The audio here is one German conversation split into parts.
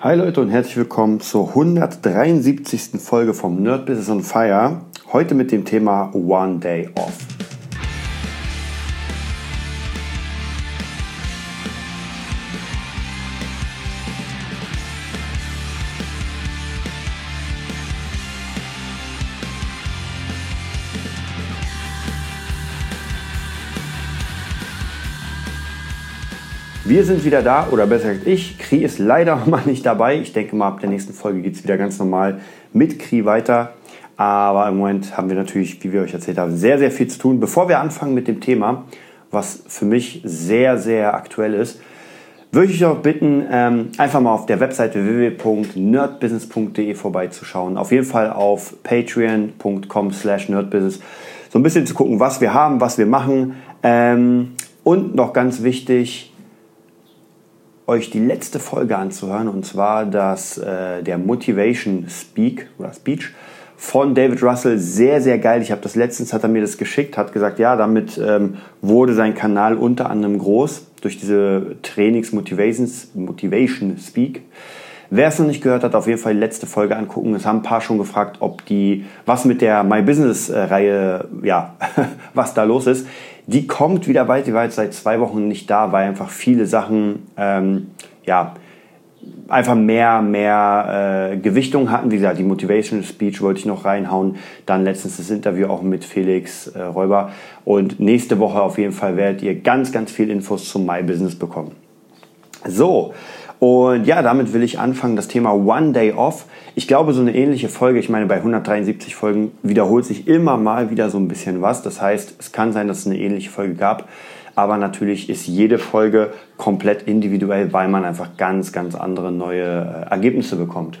Hi Leute und herzlich willkommen zur 173. Folge vom Nerd Business on Fire. Heute mit dem Thema One Day Off. Wir sind wieder da, oder besser gesagt ich. Kri ist leider mal nicht dabei. Ich denke mal, ab der nächsten Folge geht es wieder ganz normal mit Kri weiter. Aber im Moment haben wir natürlich, wie wir euch erzählt haben, sehr, sehr viel zu tun. Bevor wir anfangen mit dem Thema, was für mich sehr, sehr aktuell ist, würde ich euch bitten, ähm, einfach mal auf der Webseite www.nerdbusiness.de vorbeizuschauen. Auf jeden Fall auf patreon.com slash nerdbusiness. So ein bisschen zu gucken, was wir haben, was wir machen. Ähm, und noch ganz wichtig, euch die letzte Folge anzuhören und zwar das, äh, der Motivation Speak oder Speech von David Russell. Sehr, sehr geil. Ich habe das letztens, hat er mir das geschickt, hat gesagt, ja, damit ähm, wurde sein Kanal unter anderem groß durch diese Trainings Motivations, Motivation Speak. Wer es noch nicht gehört hat, auf jeden Fall die letzte Folge angucken. Es haben ein paar schon gefragt, ob die, was mit der My Business Reihe, ja, was da los ist. Die kommt wieder weit, die war jetzt seit zwei Wochen nicht da, weil einfach viele Sachen, ähm, ja, einfach mehr, mehr äh, Gewichtung hatten. Wie gesagt, die Motivation Speech wollte ich noch reinhauen. Dann letztens das Interview auch mit Felix äh, Räuber. Und nächste Woche auf jeden Fall werdet ihr ganz, ganz viel Infos zum My Business bekommen. So, und ja, damit will ich anfangen, das Thema One Day Off. Ich glaube, so eine ähnliche Folge, ich meine, bei 173 Folgen wiederholt sich immer mal wieder so ein bisschen was. Das heißt, es kann sein, dass es eine ähnliche Folge gab. Aber natürlich ist jede Folge komplett individuell, weil man einfach ganz, ganz andere neue äh, Ergebnisse bekommt.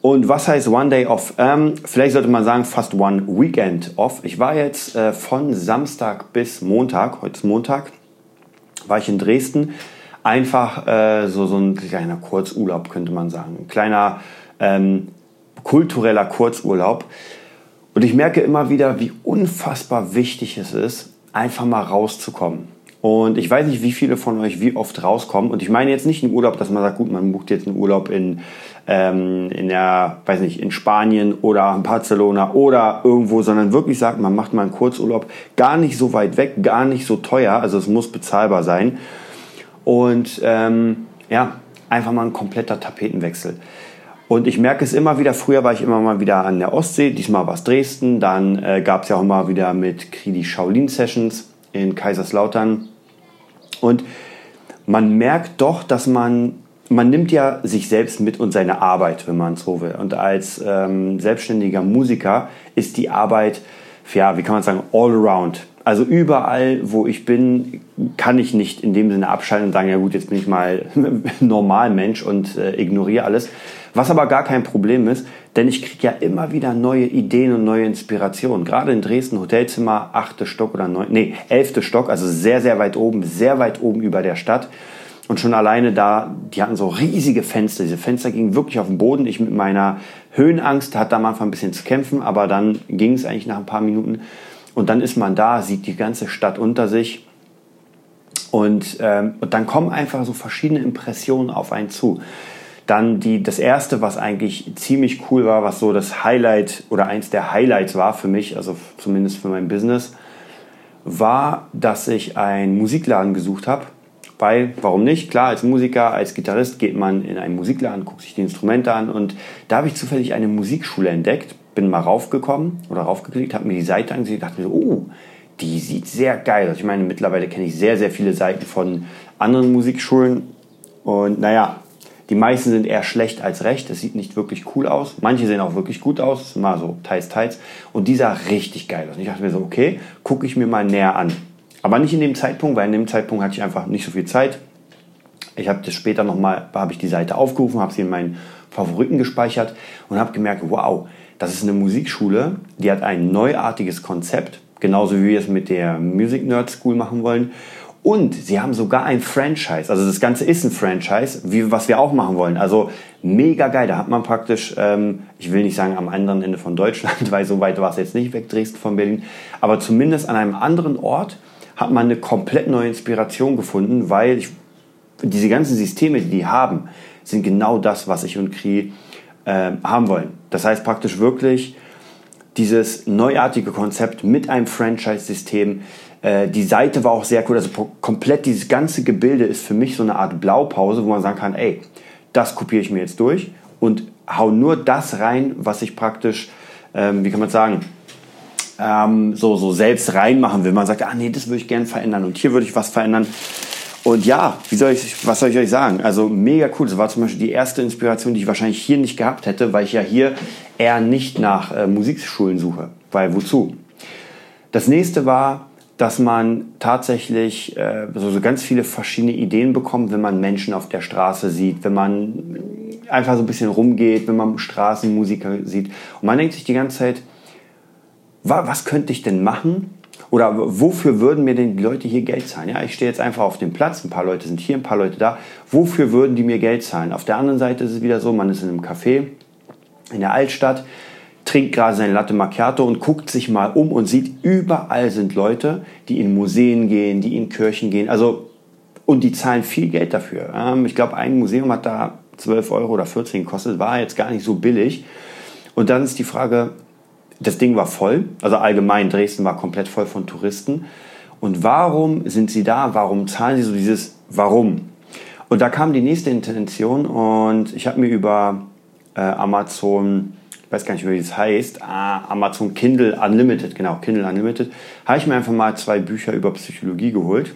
Und was heißt One Day Off? Ähm, vielleicht sollte man sagen, fast One Weekend Off. Ich war jetzt äh, von Samstag bis Montag, heute ist Montag, war ich in Dresden einfach äh, so, so ein kleiner Kurzurlaub, könnte man sagen. Ein kleiner ähm, kultureller Kurzurlaub. Und ich merke immer wieder, wie unfassbar wichtig es ist, einfach mal rauszukommen. Und ich weiß nicht, wie viele von euch wie oft rauskommen. Und ich meine jetzt nicht einen Urlaub, dass man sagt, gut, man bucht jetzt einen Urlaub in, ähm, in der, weiß nicht, in Spanien oder in Barcelona oder irgendwo, sondern wirklich sagt, man macht mal einen Kurzurlaub, gar nicht so weit weg, gar nicht so teuer. Also es muss bezahlbar sein. Und ähm, ja, einfach mal ein kompletter Tapetenwechsel. Und ich merke es immer wieder, früher war ich immer mal wieder an der Ostsee, diesmal war es Dresden, dann äh, gab es ja auch mal wieder mit Kridi Shaolin Sessions in Kaiserslautern. Und man merkt doch, dass man, man nimmt ja sich selbst mit und seine Arbeit, wenn man so will. Und als ähm, selbstständiger Musiker ist die Arbeit, ja, wie kann man sagen, all around. Also überall, wo ich bin, kann ich nicht in dem Sinne abschalten und sagen, ja gut, jetzt bin ich mal normal Mensch und äh, ignoriere alles. Was aber gar kein Problem ist, denn ich kriege ja immer wieder neue Ideen und neue Inspirationen. Gerade in Dresden, Hotelzimmer, achte Stock oder neun, nee, elfte Stock, also sehr, sehr weit oben, sehr weit oben über der Stadt. Und schon alleine da, die hatten so riesige Fenster. Diese Fenster gingen wirklich auf den Boden. Ich mit meiner Höhenangst hatte am Anfang ein bisschen zu kämpfen, aber dann ging es eigentlich nach ein paar Minuten. Und dann ist man da, sieht die ganze Stadt unter sich. Und, ähm, und dann kommen einfach so verschiedene Impressionen auf einen zu. Dann die, das erste, was eigentlich ziemlich cool war, was so das Highlight oder eins der Highlights war für mich, also zumindest für mein Business, war, dass ich einen Musikladen gesucht habe. Weil, warum nicht? Klar, als Musiker, als Gitarrist geht man in einen Musikladen, guckt sich die Instrumente an und da habe ich zufällig eine Musikschule entdeckt bin mal raufgekommen oder raufgeklickt, habe mir die Seite angesehen, dachte mir so, oh, die sieht sehr geil aus. Ich meine, mittlerweile kenne ich sehr, sehr viele Seiten von anderen Musikschulen und naja, die meisten sind eher schlecht als recht. Das sieht nicht wirklich cool aus. Manche sehen auch wirklich gut aus, mal so teils, teils. Und die sah richtig geil aus. Und ich dachte mir so, okay, gucke ich mir mal näher an. Aber nicht in dem Zeitpunkt, weil in dem Zeitpunkt hatte ich einfach nicht so viel Zeit. Ich habe das später nochmal, habe ich die Seite aufgerufen, habe sie in meinen Favoriten gespeichert und habe gemerkt, wow, das ist eine Musikschule, die hat ein neuartiges Konzept, genauso wie wir es mit der Music Nerd School machen wollen. Und sie haben sogar ein Franchise. Also das Ganze ist ein Franchise, wie, was wir auch machen wollen. Also mega geil. Da hat man praktisch, ähm, ich will nicht sagen am anderen Ende von Deutschland, weil so weit war es jetzt nicht weg, Dresden von Berlin. Aber zumindest an einem anderen Ort hat man eine komplett neue Inspiration gefunden, weil ich, diese ganzen Systeme, die die haben, sind genau das, was ich und Kri äh, haben wollen. Das heißt praktisch wirklich dieses neuartige Konzept mit einem Franchise-System. Äh, die Seite war auch sehr cool. Also komplett dieses ganze Gebilde ist für mich so eine Art Blaupause, wo man sagen kann, ey, das kopiere ich mir jetzt durch und hau nur das rein, was ich praktisch, ähm, wie kann man sagen, ähm, so, so selbst reinmachen will. Man sagt, ah nee, das würde ich gerne verändern und hier würde ich was verändern. Und ja, wie soll ich, was soll ich euch sagen? Also mega cool. Das war zum Beispiel die erste Inspiration, die ich wahrscheinlich hier nicht gehabt hätte, weil ich ja hier eher nicht nach äh, Musikschulen suche. Weil wozu? Das nächste war, dass man tatsächlich äh, so, so ganz viele verschiedene Ideen bekommt, wenn man Menschen auf der Straße sieht, wenn man einfach so ein bisschen rumgeht, wenn man Straßenmusiker sieht. Und man denkt sich die ganze Zeit, was könnte ich denn machen? Oder wofür würden mir denn die Leute hier Geld zahlen? Ja, ich stehe jetzt einfach auf dem Platz, ein paar Leute sind hier, ein paar Leute da. Wofür würden die mir Geld zahlen? Auf der anderen Seite ist es wieder so, man ist in einem Café in der Altstadt, trinkt gerade sein Latte Macchiato und guckt sich mal um und sieht, überall sind Leute, die in Museen gehen, die in Kirchen gehen. Also, und die zahlen viel Geld dafür. Ähm, ich glaube, ein Museum hat da 12 Euro oder 14 gekostet, war jetzt gar nicht so billig. Und dann ist die Frage, das Ding war voll, also allgemein Dresden war komplett voll von Touristen. Und warum sind sie da? Warum zahlen sie so dieses Warum? Und da kam die nächste Intention und ich habe mir über äh, Amazon, ich weiß gar nicht, wie das heißt, ah, Amazon Kindle Unlimited, genau, Kindle Unlimited, habe ich mir einfach mal zwei Bücher über Psychologie geholt.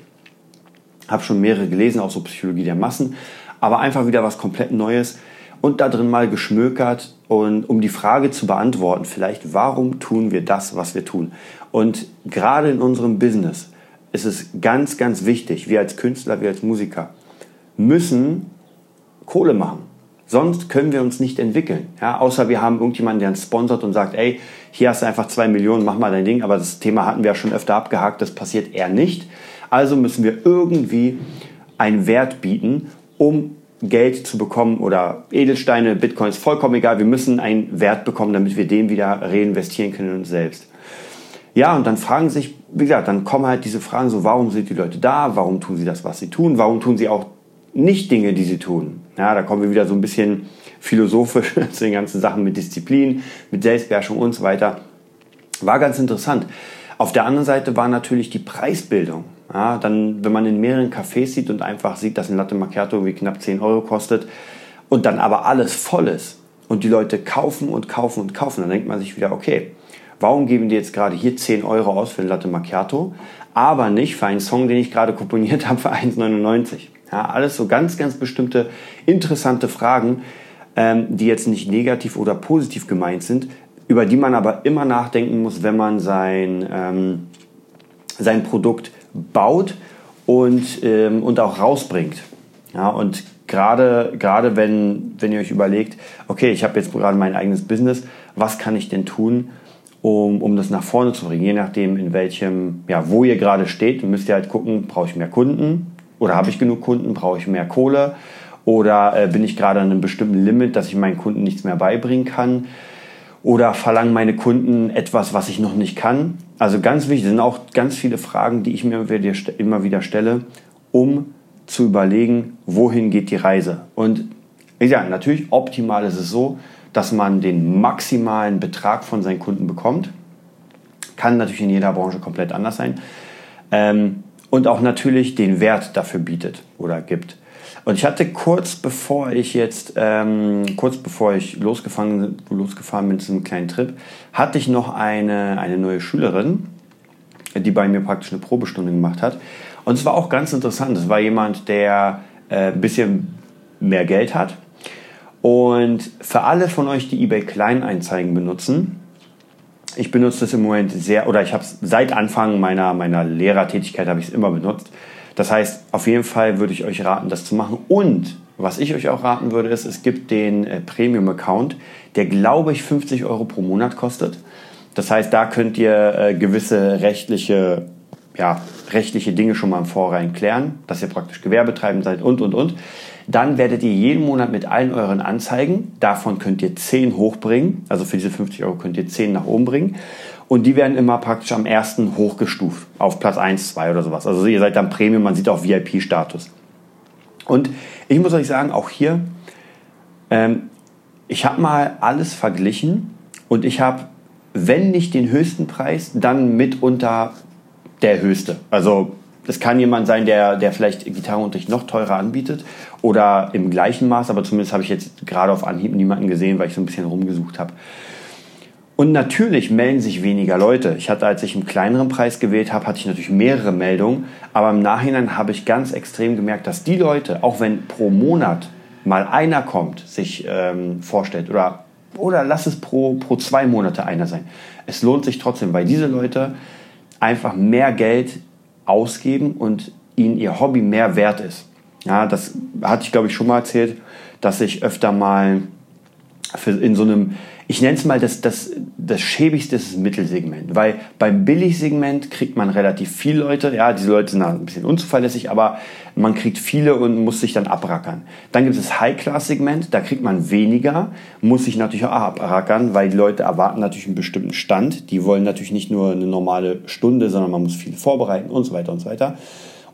Habe schon mehrere gelesen, auch so Psychologie der Massen, aber einfach wieder was komplett Neues und da drin mal geschmökert und um die Frage zu beantworten, vielleicht, warum tun wir das, was wir tun? Und gerade in unserem Business ist es ganz, ganz wichtig, wir als Künstler, wir als Musiker müssen Kohle machen. Sonst können wir uns nicht entwickeln. Ja, außer wir haben irgendjemanden, der uns sponsert und sagt, ey, hier hast du einfach zwei Millionen, mach mal dein Ding. Aber das Thema hatten wir ja schon öfter abgehakt, das passiert eher nicht. Also müssen wir irgendwie einen Wert bieten, um Geld zu bekommen oder Edelsteine, Bitcoins, vollkommen egal. Wir müssen einen Wert bekommen, damit wir den wieder reinvestieren können in uns selbst. Ja, und dann fragen sich, wie gesagt, dann kommen halt diese Fragen so, warum sind die Leute da? Warum tun sie das, was sie tun? Warum tun sie auch nicht Dinge, die sie tun? Ja, da kommen wir wieder so ein bisschen philosophisch zu den ganzen Sachen mit Disziplin, mit Selbstbeherrschung und so weiter. War ganz interessant. Auf der anderen Seite war natürlich die Preisbildung. Ja, dann, wenn man in mehreren Cafés sieht und einfach sieht, dass ein Latte Macchiato irgendwie knapp 10 Euro kostet und dann aber alles voll ist und die Leute kaufen und kaufen und kaufen, dann denkt man sich wieder, okay, warum geben die jetzt gerade hier 10 Euro aus für ein Latte Macchiato, aber nicht für einen Song, den ich gerade komponiert habe für 1,99? Ja, alles so ganz, ganz bestimmte interessante Fragen, ähm, die jetzt nicht negativ oder positiv gemeint sind, über die man aber immer nachdenken muss, wenn man sein, ähm, sein Produkt baut und, ähm, und auch rausbringt. Ja, und gerade, gerade wenn, wenn ihr euch überlegt, okay, ich habe jetzt gerade mein eigenes Business, was kann ich denn tun, um, um das nach vorne zu bringen? Je nachdem, in welchem, ja, wo ihr gerade steht, müsst ihr halt gucken, brauche ich mehr Kunden oder habe ich genug Kunden, brauche ich mehr Kohle oder äh, bin ich gerade an einem bestimmten Limit, dass ich meinen Kunden nichts mehr beibringen kann oder verlangen meine Kunden etwas, was ich noch nicht kann? Also ganz wichtig, sind auch ganz viele Fragen, die ich mir immer wieder stelle, um zu überlegen, wohin geht die Reise. Und ja, natürlich optimal ist es so, dass man den maximalen Betrag von seinen Kunden bekommt. Kann natürlich in jeder Branche komplett anders sein. Ähm, und auch natürlich den Wert dafür bietet oder gibt. Und ich hatte kurz bevor ich jetzt, ähm, kurz bevor ich losgefahren, losgefahren bin zu einem kleinen Trip, hatte ich noch eine, eine neue Schülerin, die bei mir praktisch eine Probestunde gemacht hat. Und es war auch ganz interessant. Es war jemand, der äh, ein bisschen mehr Geld hat. Und für alle von euch, die eBay Kleineinzeigen benutzen, ich benutze das im Moment sehr, oder ich habe es seit Anfang meiner, meiner Lehrertätigkeit habe ich es immer benutzt. Das heißt, auf jeden Fall würde ich euch raten, das zu machen. Und was ich euch auch raten würde, ist, es gibt den äh, Premium-Account, der glaube ich 50 Euro pro Monat kostet. Das heißt, da könnt ihr äh, gewisse rechtliche, ja, rechtliche Dinge schon mal im Vorrein klären, dass ihr praktisch Gewerbetreibend seid und, und, und. Dann werdet ihr jeden Monat mit allen euren Anzeigen, davon könnt ihr 10 hochbringen, also für diese 50 Euro könnt ihr 10 nach oben bringen. Und die werden immer praktisch am ersten hochgestuft, auf Platz 1, 2 oder sowas. Also ihr seid dann Premium, man sieht auch VIP-Status. Und ich muss euch sagen, auch hier, Ähm, ich habe mal alles verglichen und ich habe, wenn nicht den höchsten Preis, dann mitunter der höchste. Also es kann jemand sein, der, der vielleicht Gitarrenunterricht noch teurer anbietet oder im gleichen Maß, aber zumindest habe ich jetzt gerade auf Anhieb niemanden gesehen, weil ich so ein bisschen rumgesucht habe. Und natürlich melden sich weniger Leute. Ich hatte, als ich einen kleineren Preis gewählt habe, hatte ich natürlich mehrere Meldungen, aber im Nachhinein habe ich ganz extrem gemerkt, dass die Leute, auch wenn pro Monat mal einer kommt, sich ähm, vorstellt oder, oder lass es pro, pro zwei Monate einer sein, es lohnt sich trotzdem, weil diese Leute einfach mehr Geld ausgeben und ihnen ihr Hobby mehr wert ist. Ja, das hatte ich glaube ich schon mal erzählt, dass ich öfter mal in so einem ich nenne es mal das, das, das schäbigste ist das Mittelsegment, weil beim Billigsegment kriegt man relativ viele Leute, ja, diese Leute sind ein bisschen unzuverlässig, aber man kriegt viele und muss sich dann abrackern. Dann gibt es das High-Class-Segment, da kriegt man weniger, muss sich natürlich auch abrackern, weil die Leute erwarten natürlich einen bestimmten Stand, die wollen natürlich nicht nur eine normale Stunde, sondern man muss viel vorbereiten und so weiter und so weiter.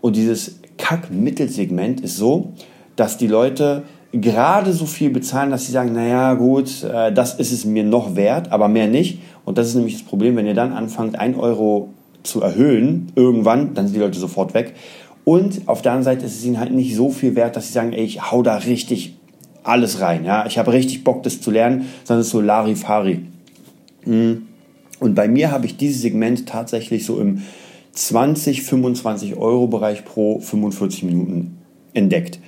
Und dieses Kack-Mittelsegment ist so, dass die Leute gerade so viel bezahlen, dass sie sagen, naja gut, äh, das ist es mir noch wert, aber mehr nicht. Und das ist nämlich das Problem, wenn ihr dann anfangt, 1 Euro zu erhöhen, irgendwann, dann sind die Leute sofort weg. Und auf der anderen Seite ist es ihnen halt nicht so viel wert, dass sie sagen, ey, ich hau da richtig alles rein. Ja? Ich habe richtig Bock, das zu lernen, sondern es ist so Larifari. Hm. Und bei mir habe ich dieses Segment tatsächlich so im 20, 25 Euro Bereich pro 45 Minuten entdeckt.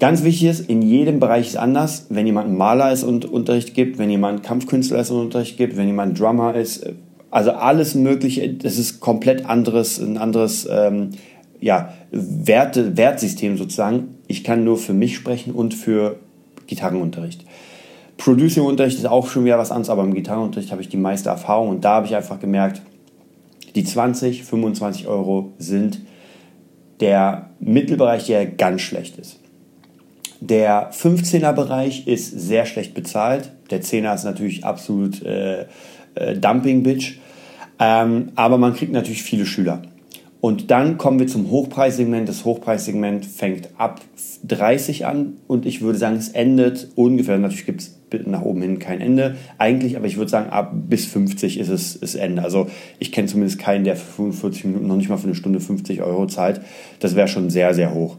Ganz wichtig ist, in jedem Bereich ist anders. Wenn jemand Maler ist und Unterricht gibt, wenn jemand Kampfkünstler ist und Unterricht gibt, wenn jemand Drummer ist, also alles Mögliche, das ist komplett anderes, ein anderes ähm, ja, Werte, Wertsystem sozusagen. Ich kann nur für mich sprechen und für Gitarrenunterricht. Producing-Unterricht ist auch schon wieder was anderes, aber im Gitarrenunterricht habe ich die meiste Erfahrung und da habe ich einfach gemerkt, die 20, 25 Euro sind der Mittelbereich, der ganz schlecht ist. Der 15er Bereich ist sehr schlecht bezahlt. Der 10er ist natürlich absolut äh, äh, Dumping-Bitch. Ähm, aber man kriegt natürlich viele Schüler. Und dann kommen wir zum Hochpreissegment. Das Hochpreissegment fängt ab 30 an und ich würde sagen, es endet ungefähr. Natürlich gibt es nach oben hin kein Ende eigentlich, aber ich würde sagen, ab bis 50 ist es das Ende. Also ich kenne zumindest keinen, der für 45 Minuten noch nicht mal für eine Stunde 50 Euro zahlt. Das wäre schon sehr, sehr hoch.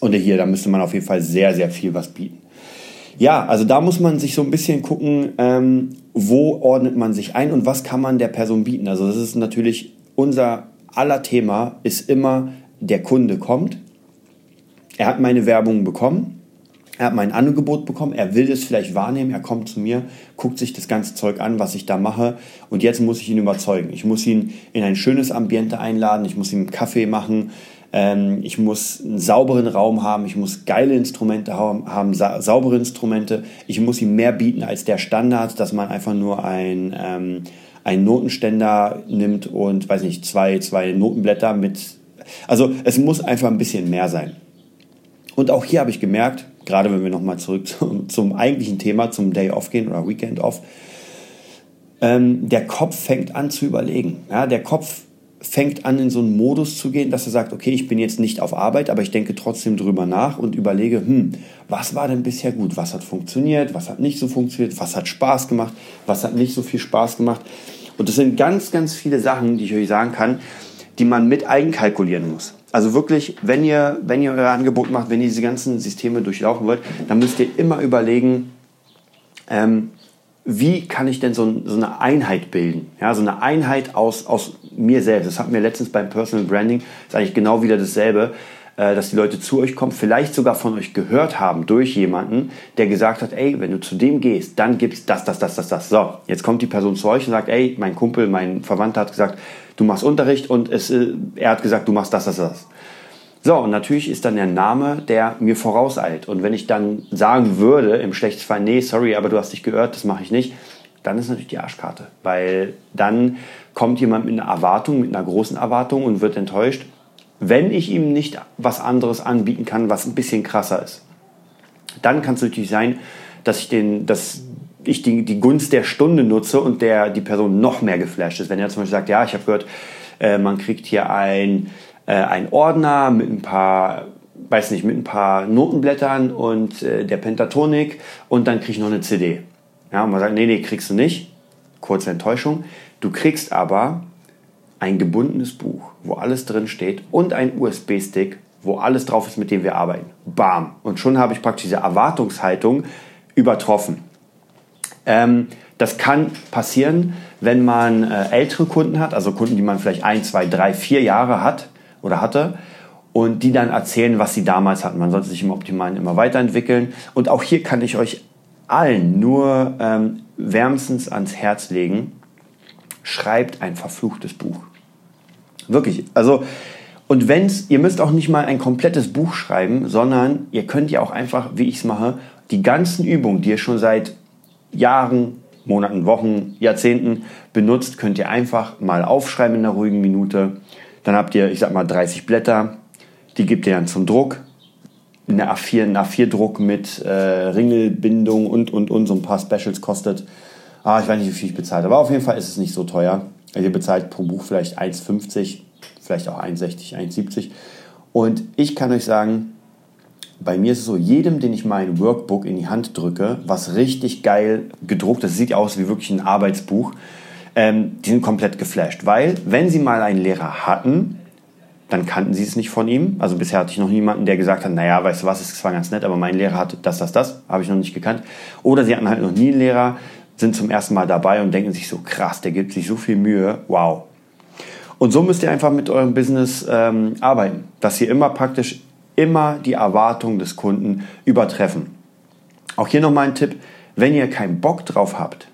Und hier, da müsste man auf jeden Fall sehr, sehr viel was bieten. Ja, also da muss man sich so ein bisschen gucken, ähm, wo ordnet man sich ein und was kann man der Person bieten. Also das ist natürlich unser aller Thema, ist immer, der Kunde kommt, er hat meine Werbung bekommen, er hat mein Angebot bekommen, er will es vielleicht wahrnehmen, er kommt zu mir, guckt sich das ganze Zeug an, was ich da mache. Und jetzt muss ich ihn überzeugen. Ich muss ihn in ein schönes Ambiente einladen, ich muss ihm einen Kaffee machen, ich muss einen sauberen Raum haben, ich muss geile Instrumente haben, haben sa saubere Instrumente. Ich muss ihm mehr bieten als der Standard, dass man einfach nur ein, ähm, einen Notenständer nimmt und, weiß nicht, zwei, zwei Notenblätter mit. Also es muss einfach ein bisschen mehr sein. Und auch hier habe ich gemerkt, gerade wenn wir nochmal zurück zum, zum, eigentlichen Thema, zum Day Off gehen oder Weekend Off, ähm, der Kopf fängt an zu überlegen. Ja, der Kopf fängt an, in so einen Modus zu gehen, dass er sagt, okay, ich bin jetzt nicht auf Arbeit, aber ich denke trotzdem drüber nach und überlege, hm, was war denn bisher gut? Was hat funktioniert? Was hat nicht so funktioniert? Was hat Spaß gemacht? Was hat nicht so viel Spaß gemacht? Und das sind ganz, ganz viele Sachen, die ich euch sagen kann, die man mit eigenkalkulieren muss. Also wirklich, wenn ihr, wenn ihr euer Angebot macht, wenn ihr diese ganzen Systeme durchlaufen wollt, dann müsst ihr immer überlegen, ähm, wie kann ich denn so, so, eine Einheit bilden? Ja, so eine Einheit aus, aus mir selbst. Das hatten wir letztens beim Personal Branding. Das ist eigentlich genau wieder dasselbe, äh, dass die Leute zu euch kommen, vielleicht sogar von euch gehört haben durch jemanden, der gesagt hat, ey, wenn du zu dem gehst, dann gibt's das, das, das, das, das. So, jetzt kommt die Person zu euch und sagt, ey, mein Kumpel, mein Verwandter hat gesagt, du machst Unterricht und es, äh, er hat gesagt, du machst das, das, das. So, und natürlich ist dann der Name, der mir vorauseilt. Und wenn ich dann sagen würde, im schlechtesten Fall, nee, sorry, aber du hast dich gehört, das mache ich nicht, dann ist natürlich die Arschkarte. Weil dann kommt jemand mit einer Erwartung, mit einer großen Erwartung und wird enttäuscht, wenn ich ihm nicht was anderes anbieten kann, was ein bisschen krasser ist. Dann kann es natürlich sein, dass ich, den, dass ich die, die Gunst der Stunde nutze und der, die Person noch mehr geflasht ist. Wenn er zum Beispiel sagt, ja, ich habe gehört, äh, man kriegt hier ein äh, ein Ordner mit ein paar weiß nicht, mit ein paar Notenblättern und äh, der Pentatonik und dann kriege ich noch eine CD. Ja, und man sagt, nee, nee, kriegst du nicht. Kurze Enttäuschung. Du kriegst aber ein gebundenes Buch, wo alles drin steht und ein USB-Stick, wo alles drauf ist, mit dem wir arbeiten. Bam. Und schon habe ich praktisch diese Erwartungshaltung übertroffen. Ähm, das kann passieren, wenn man äh, ältere Kunden hat, also Kunden, die man vielleicht ein, zwei, drei, vier Jahre hat oder hatte und die dann erzählen, was sie damals hatten. Man sollte sich im Optimalen immer weiterentwickeln. Und auch hier kann ich euch allen nur ähm, wärmstens ans Herz legen, schreibt ein verfluchtes Buch. Wirklich. Also, und wenn's, ihr müsst auch nicht mal ein komplettes Buch schreiben, sondern ihr könnt ja auch einfach, wie ich es mache, die ganzen Übungen, die ihr schon seit Jahren, Monaten, Wochen, Jahrzehnten benutzt, könnt ihr einfach mal aufschreiben in einer ruhigen Minute. Dann habt ihr, ich sag mal, 30 Blätter. Die gebt ihr dann zum Druck. Eine A4, ein A4-Druck mit äh, Ringelbindung und, und, und. So ein paar Specials kostet. Ah, ich weiß nicht, wie viel ich bezahlt. Aber auf jeden Fall ist es nicht so teuer. Ihr bezahlt pro Buch vielleicht 1,50, vielleicht auch 1,60, 1,70. Und ich kann euch sagen, bei mir ist es so, jedem, den ich mein Workbook in die Hand drücke, was richtig geil gedruckt ist, sieht aus wie wirklich ein Arbeitsbuch, ähm, die sind komplett geflasht. Weil, wenn sie mal einen Lehrer hatten, dann kannten sie es nicht von ihm. Also bisher hatte ich noch niemanden, der gesagt hat, naja, weißt du was, es war ganz nett, aber mein Lehrer hat das, das, das, habe ich noch nicht gekannt. Oder sie hatten halt noch nie einen Lehrer, sind zum ersten Mal dabei und denken sich so, krass, der gibt sich so viel Mühe, wow. Und so müsst ihr einfach mit eurem Business ähm, arbeiten, dass ihr immer praktisch immer die Erwartungen des Kunden übertreffen. Auch hier nochmal ein Tipp, wenn ihr keinen Bock drauf habt,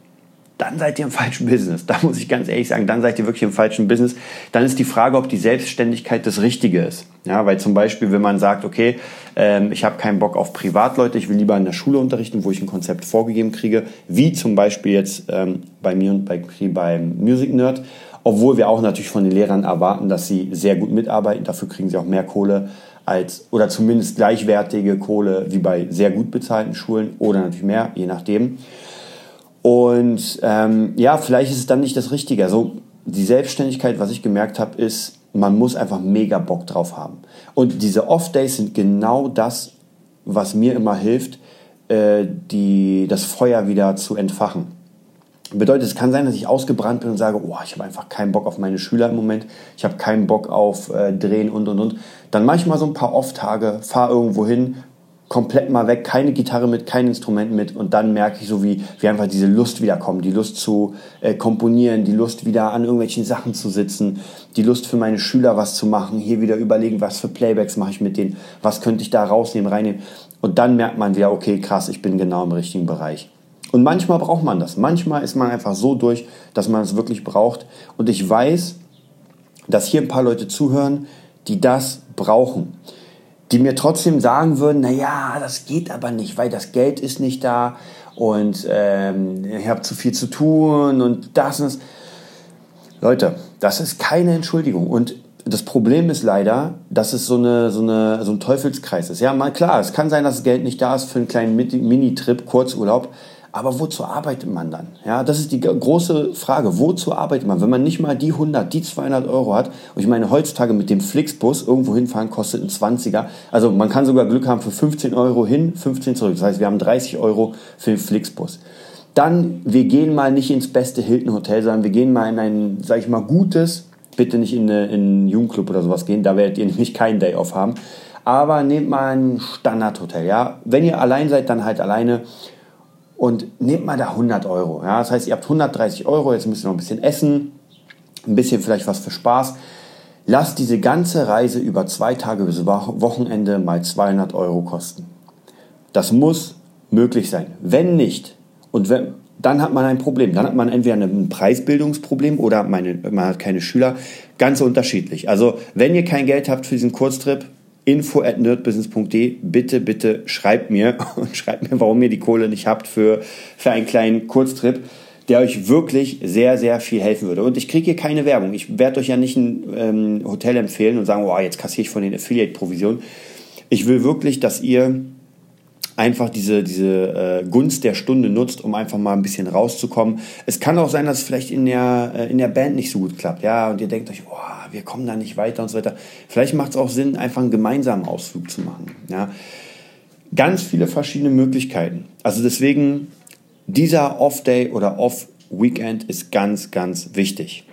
dann seid ihr im falschen Business. Da muss ich ganz ehrlich sagen, dann seid ihr wirklich im falschen Business. Dann ist die Frage, ob die Selbstständigkeit das Richtige ist. Ja, weil zum Beispiel, wenn man sagt, okay, ähm, ich habe keinen Bock auf Privatleute, ich will lieber in der Schule unterrichten, wo ich ein Konzept vorgegeben kriege, wie zum Beispiel jetzt ähm, bei mir und bei beim Music Nerd, obwohl wir auch natürlich von den Lehrern erwarten, dass sie sehr gut mitarbeiten, dafür kriegen sie auch mehr Kohle als oder zumindest gleichwertige Kohle wie bei sehr gut bezahlten Schulen oder natürlich mehr, je nachdem. Und ähm, ja, vielleicht ist es dann nicht das Richtige. Also die Selbstständigkeit, was ich gemerkt habe, ist, man muss einfach mega Bock drauf haben. Und diese Off-Days sind genau das, was mir immer hilft, äh, die, das Feuer wieder zu entfachen. Bedeutet, es kann sein, dass ich ausgebrannt bin und sage, oh, ich habe einfach keinen Bock auf meine Schüler im Moment, ich habe keinen Bock auf äh, Drehen und und und. Dann mache ich mal so ein paar Off-Tage, fahre irgendwo hin, komplett mal weg, keine Gitarre mit, kein Instrument mit und dann merke ich so, wie, wie einfach diese Lust wiederkommt, die Lust zu äh, komponieren, die Lust wieder an irgendwelchen Sachen zu sitzen, die Lust für meine Schüler was zu machen, hier wieder überlegen, was für Playbacks mache ich mit denen, was könnte ich da rausnehmen, reinnehmen und dann merkt man wieder, okay, krass, ich bin genau im richtigen Bereich. Und manchmal braucht man das. Manchmal ist man einfach so durch, dass man es wirklich braucht. Und ich weiß, dass hier ein paar Leute zuhören, die das brauchen. Die mir trotzdem sagen würden, na ja, das geht aber nicht, weil das Geld ist nicht da und ähm, ich habe zu viel zu tun und das und das. Leute, das ist keine Entschuldigung. Und das Problem ist leider, dass es so, eine, so, eine, so ein Teufelskreis ist. Ja, mal klar, es kann sein, dass das Geld nicht da ist für einen kleinen Mini-Trip, Kurzurlaub. Aber wozu arbeitet man dann? Ja, das ist die große Frage. Wozu arbeitet man, wenn man nicht mal die 100, die 200 Euro hat? Und ich meine, heutzutage mit dem Flixbus irgendwo hinfahren kostet ein 20er. Also man kann sogar Glück haben für 15 Euro hin, 15 zurück. Das heißt, wir haben 30 Euro für den Flixbus. Dann, wir gehen mal nicht ins beste Hilton Hotel, sondern wir gehen mal in ein, sag ich mal, gutes, bitte nicht in, eine, in einen Jugendclub oder sowas gehen, da werdet ihr nämlich keinen Day off haben. Aber nehmt mal ein Standardhotel, ja. Wenn ihr allein seid, dann halt alleine und nehmt mal da 100 Euro. Ja? Das heißt, ihr habt 130 Euro, jetzt müsst ihr noch ein bisschen essen, ein bisschen vielleicht was für Spaß. Lasst diese ganze Reise über zwei Tage bis Wochenende mal 200 Euro kosten. Das muss möglich sein. Wenn nicht, und wenn, dann hat man ein Problem. Dann hat man entweder ein Preisbildungsproblem oder meine, man hat keine Schüler. Ganz unterschiedlich. Also, wenn ihr kein Geld habt für diesen Kurztrip, info at nerdbusiness.de. Bitte, bitte schreibt mir und schreibt mir, warum ihr die Kohle nicht habt für, für einen kleinen Kurztrip, der euch wirklich sehr, sehr viel helfen würde. Und ich kriege hier keine Werbung. Ich werde euch ja nicht ein ähm, Hotel empfehlen und sagen, oh, jetzt kassiere ich von den Affiliate-Provisionen. Ich will wirklich, dass ihr einfach diese, diese äh, Gunst der Stunde nutzt, um einfach mal ein bisschen rauszukommen. Es kann auch sein, dass es vielleicht in der, äh, in der Band nicht so gut klappt, ja, und ihr denkt euch, oh, wir kommen da nicht weiter und so weiter. Vielleicht macht es auch Sinn, einfach einen gemeinsamen Ausflug zu machen, ja. Ganz viele verschiedene Möglichkeiten. Also deswegen, dieser Off-Day oder Off-Weekend ist ganz, ganz wichtig.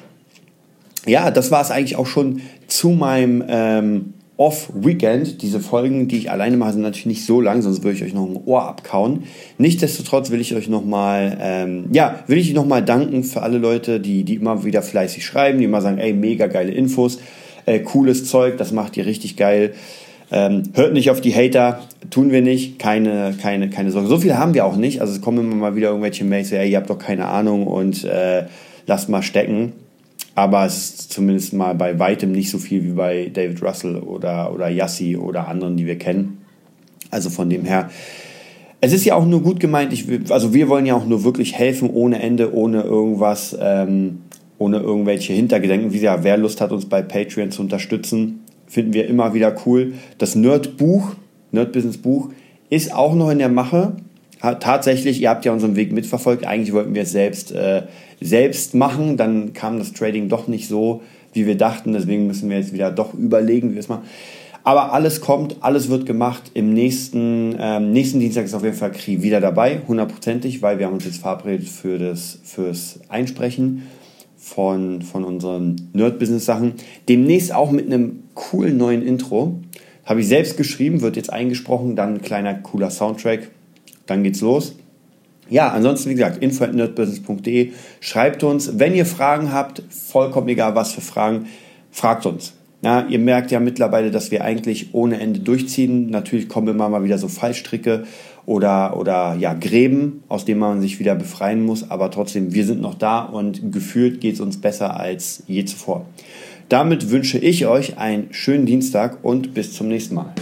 Ja, das war es eigentlich auch schon zu meinem ähm, Off-Weekend. Diese Folgen, die ich alleine mache, sind natürlich nicht so lang, sonst würde ich euch noch ein Ohr abkauen. Nichtsdestotrotz will ich euch nochmal, ähm, ja, will ich nochmal danken für alle Leute, die, die immer wieder fleißig schreiben, die immer sagen, ey, mega geile Infos, äh, cooles Zeug, das macht ihr richtig geil. Ähm, hört nicht auf die Hater, tun wir nicht, keine, keine, keine Sorge. So viel haben wir auch nicht. Also es kommen immer mal wieder irgendwelche Mails, ja, ihr habt doch keine Ahnung und äh, lasst mal stecken aber es ist zumindest mal bei weitem nicht so viel wie bei David Russell oder, oder Yassi oder anderen, die wir kennen. Also von dem her, es ist ja auch nur gut gemeint, ich, also wir wollen ja auch nur wirklich helfen ohne Ende, ohne irgendwas, ähm, ohne irgendwelche Hintergedenken. Wie ja, wer Lust hat, uns bei Patreon zu unterstützen, finden wir immer wieder cool. Das Nerd-Buch, Nerd-Business-Buch, ist auch noch in der Mache tatsächlich, ihr habt ja unseren Weg mitverfolgt, eigentlich wollten wir es selbst, äh, selbst machen, dann kam das Trading doch nicht so, wie wir dachten, deswegen müssen wir jetzt wieder doch überlegen, wie wir es machen. Aber alles kommt, alles wird gemacht. Im nächsten, ähm, nächsten Dienstag ist auf jeden Fall Kri wieder dabei, hundertprozentig, weil wir haben uns jetzt verabredet für das fürs Einsprechen von, von unseren Nerd-Business-Sachen. Demnächst auch mit einem coolen neuen Intro. Habe ich selbst geschrieben, wird jetzt eingesprochen, dann ein kleiner cooler Soundtrack dann geht's los. Ja, ansonsten, wie gesagt, info.nerdbusiness.de. Schreibt uns, wenn ihr Fragen habt, vollkommen egal was für Fragen, fragt uns. Ja, ihr merkt ja mittlerweile, dass wir eigentlich ohne Ende durchziehen. Natürlich kommen immer mal wieder so Fallstricke oder, oder ja, Gräben, aus denen man sich wieder befreien muss. Aber trotzdem, wir sind noch da und gefühlt geht es uns besser als je zuvor. Damit wünsche ich euch einen schönen Dienstag und bis zum nächsten Mal.